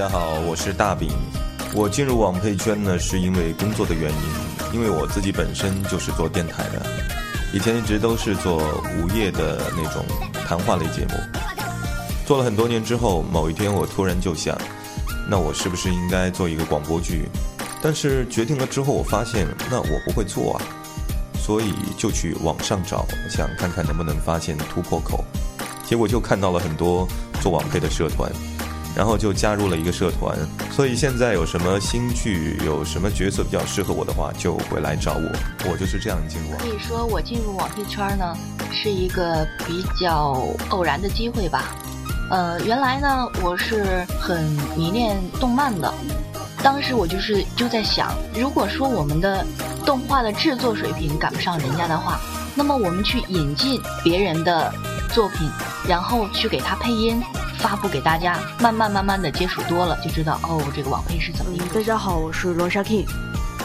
大家好，我是大饼。我进入网配圈呢，是因为工作的原因，因为我自己本身就是做电台的，以前一直都是做午夜的那种谈话类节目。做了很多年之后，某一天我突然就想，那我是不是应该做一个广播剧？但是决定了之后，我发现那我不会做啊，所以就去网上找，想看看能不能发现突破口。结果就看到了很多做网配的社团。然后就加入了一个社团，所以现在有什么新剧，有什么角色比较适合我的话，就会来找我。我就是这样进入。可以说我进入网配圈呢，是一个比较偶然的机会吧。呃，原来呢，我是很迷恋动漫的，当时我就是就在想，如果说我们的动画的制作水平赶不上人家的话，那么我们去引进别人的作品，然后去给他配音。发布给大家，慢慢慢慢的接触多了，就知道哦，这个网配是怎么一回事。大家好，我是罗莎 King，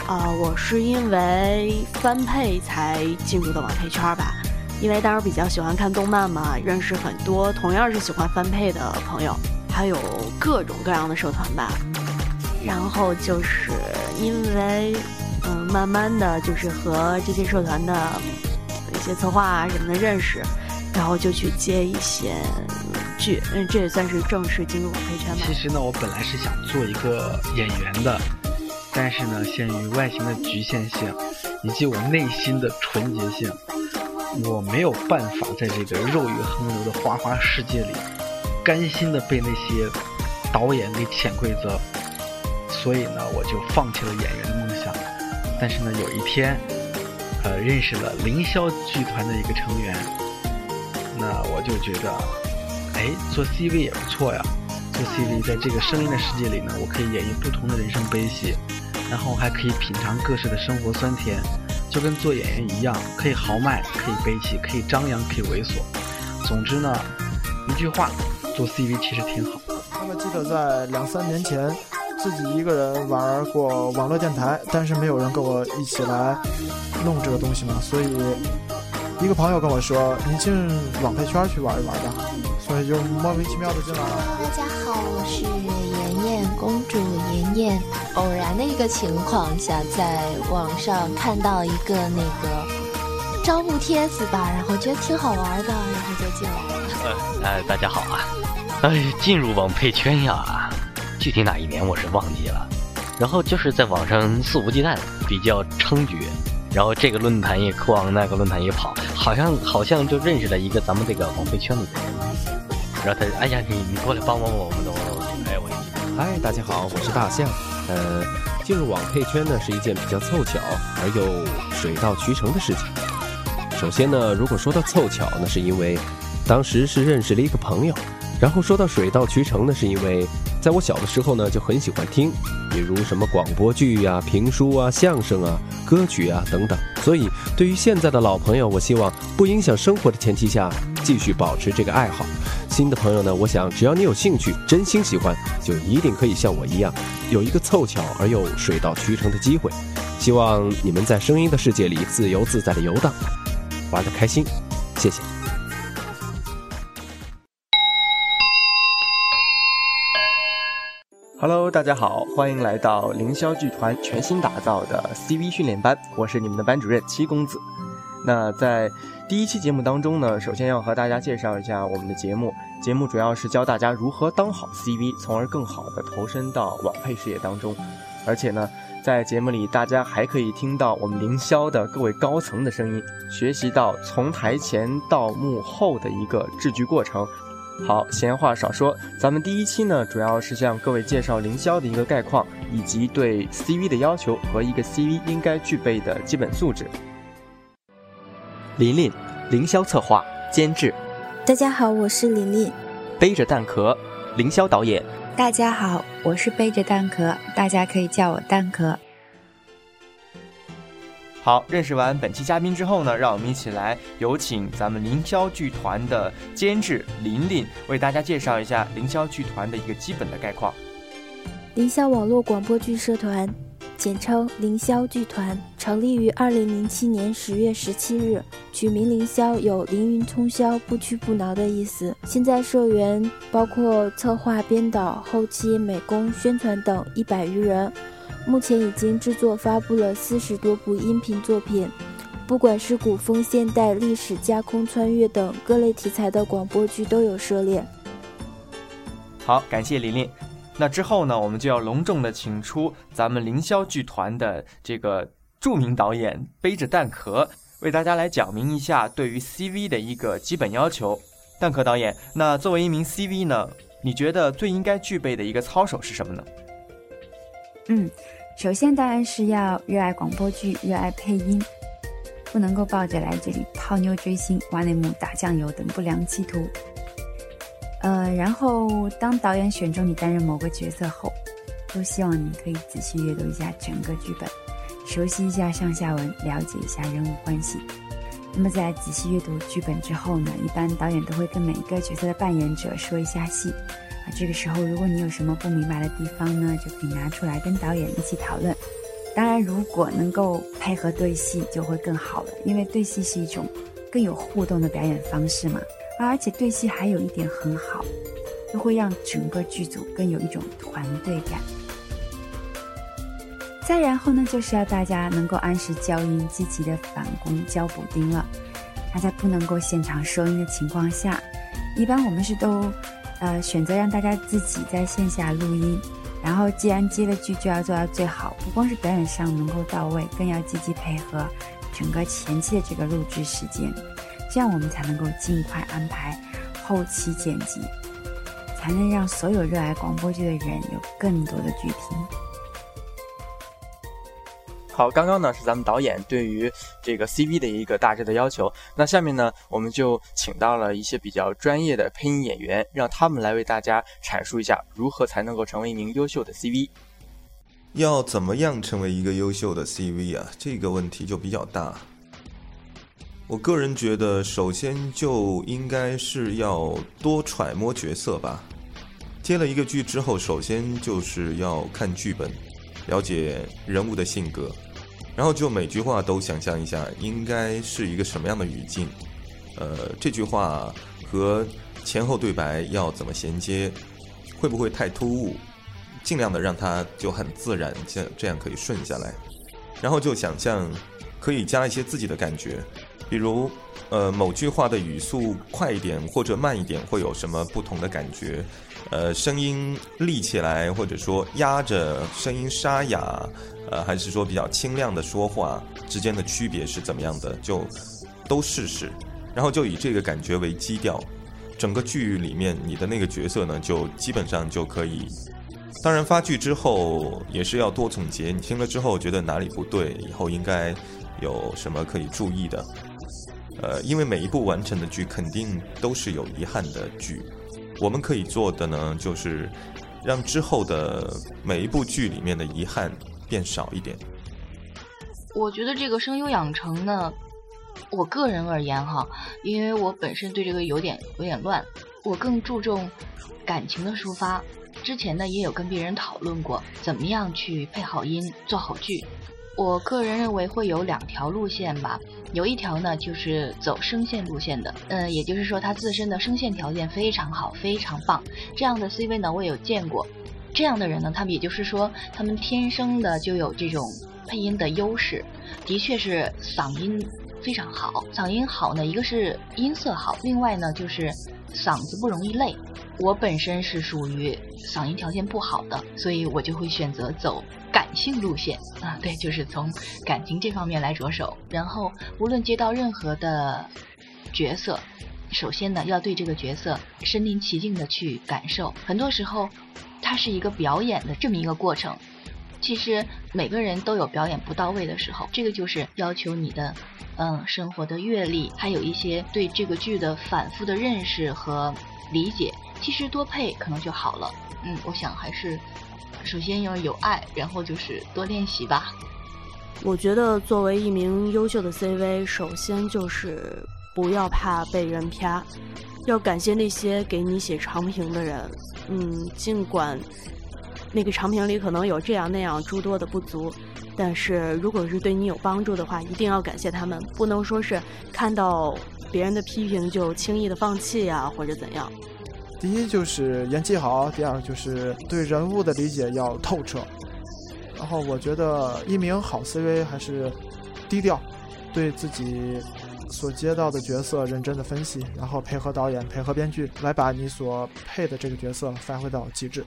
啊，我是因为翻配才进入的网配圈吧，因为当时比较喜欢看动漫嘛，认识很多同样是喜欢翻配的朋友，还有各种各样的社团吧。然后就是因为，嗯，慢慢的就是和这些社团的一些策划啊什么的认识，然后就去接一些。剧，嗯，这也算是正式进入网配圈吧。其实呢，我本来是想做一个演员的，但是呢，限于外形的局限性，以及我内心的纯洁性，我没有办法在这个肉欲横流的花花世界里，甘心的被那些导演给潜规则，所以呢，我就放弃了演员的梦想。但是呢，有一天，呃，认识了凌霄剧团的一个成员，那我就觉得。哎，做 CV 也不错呀。做 CV 在这个声音的世界里呢，我可以演绎不同的人生悲喜，然后还可以品尝各式的生活酸甜，就跟做演员一样，可以豪迈，可以悲戚，可以张扬，可以猥琐。总之呢，一句话，做 CV 其实挺好。那么记得在两三年前，自己一个人玩过网络电台，但是没有人跟我一起来弄这个东西嘛，所以一个朋友跟我说：“你进网配圈去玩一玩吧。”所以就莫名其妙的进来了。大家好，我是妍妍公主妍妍。偶然的一个情况下，在网上看到一个那个招募帖子吧，然后觉得挺好玩的，然后就进来了。呃，大家好啊！哎，进入网配圈呀，具体哪一年我是忘记了。然后就是在网上肆无忌惮，比较猖獗，然后这个论坛也逛，那个论坛也跑，好像好像就认识了一个咱们这个网配圈里的人。然后他说：“哎呀，你你过来帮帮我，我们的网络哎，我嗨，大家好，我是大象。呃，进入网配圈呢是一件比较凑巧而又水到渠成的事情。首先呢，如果说到凑巧，那是因为当时是认识了一个朋友；然后说到水到渠成呢，是因为在我小的时候呢就很喜欢听，比如什么广播剧呀、评书啊、相声啊、歌曲啊等等。所以对于现在的老朋友，我希望不影响生活的前提下继续保持这个爱好。”新的朋友呢，我想只要你有兴趣，真心喜欢，就一定可以像我一样，有一个凑巧而又水到渠成的机会。希望你们在声音的世界里自由自在的游荡，玩的开心。谢谢。Hello，大家好，欢迎来到凌霄剧团全新打造的 CV 训练班，我是你们的班主任七公子。那在第一期节目当中呢，首先要和大家介绍一下我们的节目。节目主要是教大家如何当好 CV，从而更好的投身到网配事业当中。而且呢，在节目里大家还可以听到我们凌霄的各位高层的声音，学习到从台前到幕后的一个制剧过程。好，闲话少说，咱们第一期呢，主要是向各位介绍凌霄的一个概况，以及对 CV 的要求和一个 CV 应该具备的基本素质。琳琳，凌霄策划监制。大家好，我是琳琳。背着蛋壳，凌霄导演。大家好，我是背着蛋壳，大家可以叫我蛋壳。好，认识完本期嘉宾之后呢，让我们一起来有请咱们凌霄剧团的监制琳琳为大家介绍一下凌霄剧团的一个基本的概况。凌霄网络广播剧社团。简称凌霄剧团，成立于二零零七年十月十七日，取名凌霄有凌云冲霄、不屈不挠的意思。现在社员包括策划、编导、后期、美工、宣传等一百余人，目前已经制作发布了四十多部音频作品。不管是古风、现代、历史、架空、穿越等各类题材的广播剧都有涉猎。好，感谢琳琳。那之后呢，我们就要隆重的请出咱们凌霄剧团的这个著名导演背着蛋壳，为大家来讲明一下对于 CV 的一个基本要求。蛋壳导演，那作为一名 CV 呢，你觉得最应该具备的一个操守是什么呢？嗯，首先当然是要热爱广播剧，热爱配音。不能够抱着来这里泡妞追星、挖内幕、打酱油等不良企图。呃，然后当导演选中你担任某个角色后，都希望你可以仔细阅读一下整个剧本，熟悉一下上下文，了解一下人物关系。那么在仔细阅读剧本之后呢，一般导演都会跟每一个角色的扮演者说一下戏。啊，这个时候如果你有什么不明白的地方呢，就可以拿出来跟导演一起讨论。当然，如果能够配合对戏，就会更好了。因为对戏是一种更有互动的表演方式嘛。而且对戏还有一点很好，就会让整个剧组更有一种团队感。再然后呢，就是要大家能够按时交音，积极的返工交补丁了。那在不能够现场收音的情况下，一般我们是都呃选择让大家自己在线下录音。然后，既然接了剧，就要做到最好，不光是表演上能够到位，更要积极配合整个前期的这个录制时间，这样我们才能够尽快安排后期剪辑，才能让所有热爱广播剧的人有更多的剧听。好，刚刚呢是咱们导演对于这个 CV 的一个大致的要求。那下面呢，我们就请到了一些比较专业的配音演员，让他们来为大家阐述一下如何才能够成为一名优秀的 CV。要怎么样成为一个优秀的 CV 啊？这个问题就比较大。我个人觉得，首先就应该是要多揣摩角色吧。接了一个剧之后，首先就是要看剧本，了解人物的性格。然后就每句话都想象一下，应该是一个什么样的语境，呃，这句话和前后对白要怎么衔接，会不会太突兀？尽量的让它就很自然，这这样可以顺下来。然后就想象可以加一些自己的感觉，比如呃某句话的语速快一点或者慢一点会有什么不同的感觉？呃，声音立起来或者说压着，声音沙哑。呃，还是说比较清亮的说话之间的区别是怎么样的？就都试试，然后就以这个感觉为基调，整个剧里面你的那个角色呢，就基本上就可以。当然发剧之后也是要多总结，你听了之后觉得哪里不对，以后应该有什么可以注意的。呃，因为每一部完成的剧肯定都是有遗憾的剧，我们可以做的呢，就是让之后的每一部剧里面的遗憾。变少一点。我觉得这个声优养成呢，我个人而言哈，因为我本身对这个有点有点乱，我更注重感情的抒发。之前呢也有跟别人讨论过，怎么样去配好音做好剧。我个人认为会有两条路线吧，有一条呢就是走声线路线的，嗯，也就是说他自身的声线条件非常好，非常棒。这样的 CV 呢我有见过。这样的人呢，他们也就是说，他们天生的就有这种配音的优势，的确是嗓音非常好。嗓音好呢，一个是音色好，另外呢就是嗓子不容易累。我本身是属于嗓音条件不好的，所以我就会选择走感性路线啊，对，就是从感情这方面来着手。然后无论接到任何的角色，首先呢要对这个角色身临其境的去感受，很多时候。它是一个表演的这么一个过程，其实每个人都有表演不到位的时候，这个就是要求你的，嗯，生活的阅历，还有一些对这个剧的反复的认识和理解。其实多配可能就好了。嗯，我想还是首先要有爱，然后就是多练习吧。我觉得作为一名优秀的 CV，首先就是不要怕被人啪。要感谢那些给你写长评的人，嗯，尽管那个长评里可能有这样那样诸多的不足，但是如果是对你有帮助的话，一定要感谢他们，不能说是看到别人的批评就轻易的放弃啊，或者怎样。第一就是演技好，第二就是对人物的理解要透彻。然后我觉得一名好 CV 还是低调，对自己所接到的角色认真的分析，然后配合导演、配合编剧来把你所配的这个角色发挥到极致。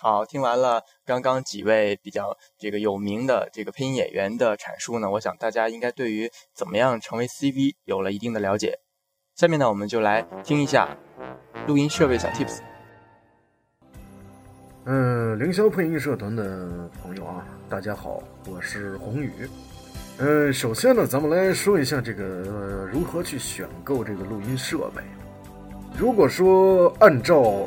好，听完了刚刚几位比较这个有名的这个配音演员的阐述呢，我想大家应该对于怎么样成为 CV 有了一定的了解。下面呢，我们就来听一下录音设备小 Tips。嗯，凌霄配音社团的朋友啊，大家好，我是宏宇。嗯，首先呢，咱们来说一下这个、如何去选购这个录音设备。如果说按照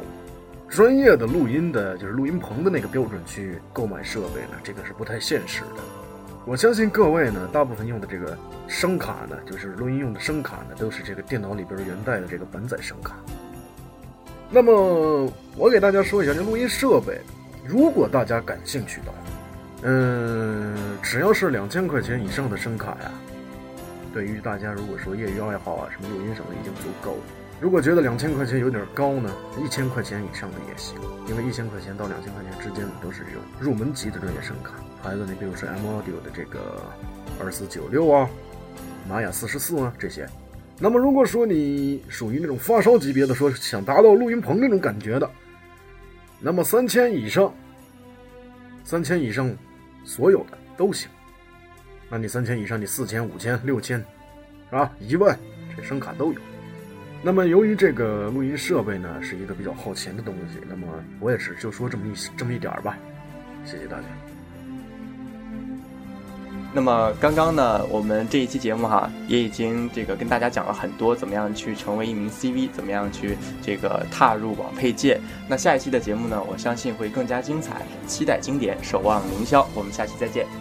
专业的录音的，就是录音棚的那个标准去购买设备呢，这个是不太现实的。我相信各位呢，大部分用的这个声卡呢，就是录音用的声卡呢，都是这个电脑里边原带的这个本载声卡。那么我给大家说一下这录音设备，如果大家感兴趣的话，嗯，只要是两千块钱以上的声卡呀，对于大家如果说业余爱好啊，什么录音什么已经足够了。如果觉得两千块钱有点高呢，一千块钱以上的也行，因为一千块钱到两千块钱之间都是这种入门级的专业声卡。孩子，你比如说 M Audio 的这个二四九六啊，玛雅四十四啊这些。那么如果说你属于那种发烧级别的，说想达到录音棚那种感觉的，那么三千以上，三千以上所有的都行。那你三千以上，你四千、五千、六千，是吧？一万，这声卡都有。那么，由于这个录音设备呢是一个比较耗钱的东西，那么我也是就说这么一这么一点儿吧，谢谢大家。那么刚刚呢，我们这一期节目哈，也已经这个跟大家讲了很多，怎么样去成为一名 CV，怎么样去这个踏入网配界。那下一期的节目呢，我相信会更加精彩，期待经典，守望凌霄。我们下期再见。